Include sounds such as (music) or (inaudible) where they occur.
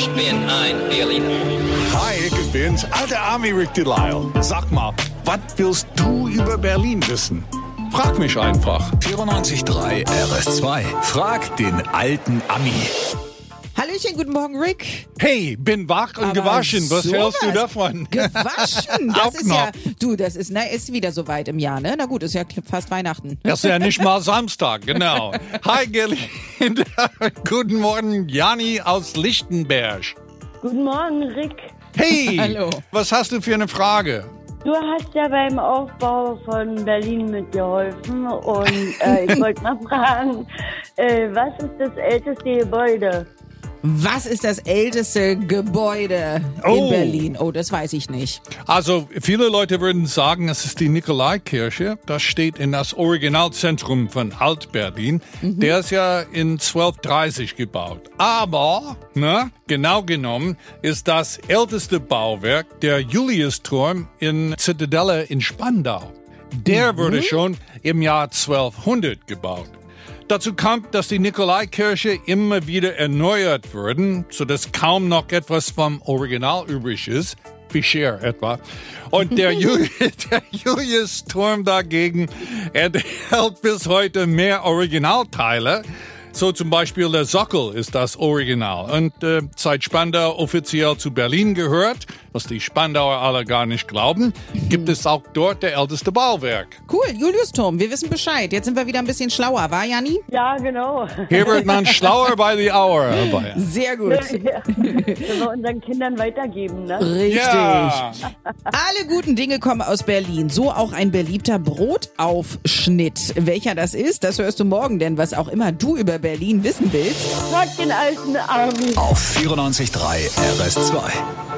Ich bin ein Berliner. Hi, ich bin's, alter Army Rick Delisle. Sag mal, was willst du über Berlin wissen? Frag mich einfach. 94.3 RS2. Frag den alten Ami. Hallöchen, guten Morgen, Rick. Hey, bin wach und Aber gewaschen. Was sowas. hältst du davon? (laughs) Gewaschen. Das Auch ist ja, noch. du, das ist, na, ist wieder so weit im Jahr, ne? Na gut, ist ja fast Weihnachten. Das ist ja nicht mal (laughs) Samstag, genau. Hi, (laughs) Guten Morgen, Jani aus Lichtenberg. Guten Morgen, Rick. Hey, (laughs) Hallo. was hast du für eine Frage? Du hast ja beim Aufbau von Berlin mitgeholfen und äh, ich (laughs) wollte mal fragen, äh, was ist das älteste Gebäude? Was ist das älteste Gebäude Oh. in Berlin? Oh, das weiß ich nicht. Also, viele Leute würden sagen, es ist die Nikolaikirche. Das steht in das Originalzentrum von Alt-Berlin. Der ist ja in 1230 gebaut. Aber, ne, genau genommen, ist das älteste Bauwerk der Juliusturm in Zitadelle in Spandau. Der wurde schon im Jahr 1200 gebaut. Dazu kommt, dass die Nikolaikirche immer wieder erneuert wurden, sodass kaum noch etwas vom Original übrig ist, wie Cher etwa. Und der, (laughs) (laughs) der Julius-Turm dagegen enthält bis heute mehr Originalteile. So zum Beispiel der Sockel ist das Original. Und äh, seit Spandau offiziell zu Berlin gehört, was die Spandauer alle gar nicht glauben, gibt es auch dort der älteste Bauwerk. Cool, Juliusturm, wir wissen Bescheid. Jetzt sind wir wieder ein bisschen schlauer, war Jani? Ja, genau. Hier wird man (laughs) schlauer bei die Hour. Sehr gut. Ja. Können wir unseren Kindern weitergeben, ne? Richtig. Ja. Alle guten Dinge kommen aus Berlin. So auch ein beliebter Brotaufschnitt. Welcher das ist, das hörst du morgen, denn was auch immer du über Berlin wissen willst. Frag den alten Army. Auf 94.3 RS2.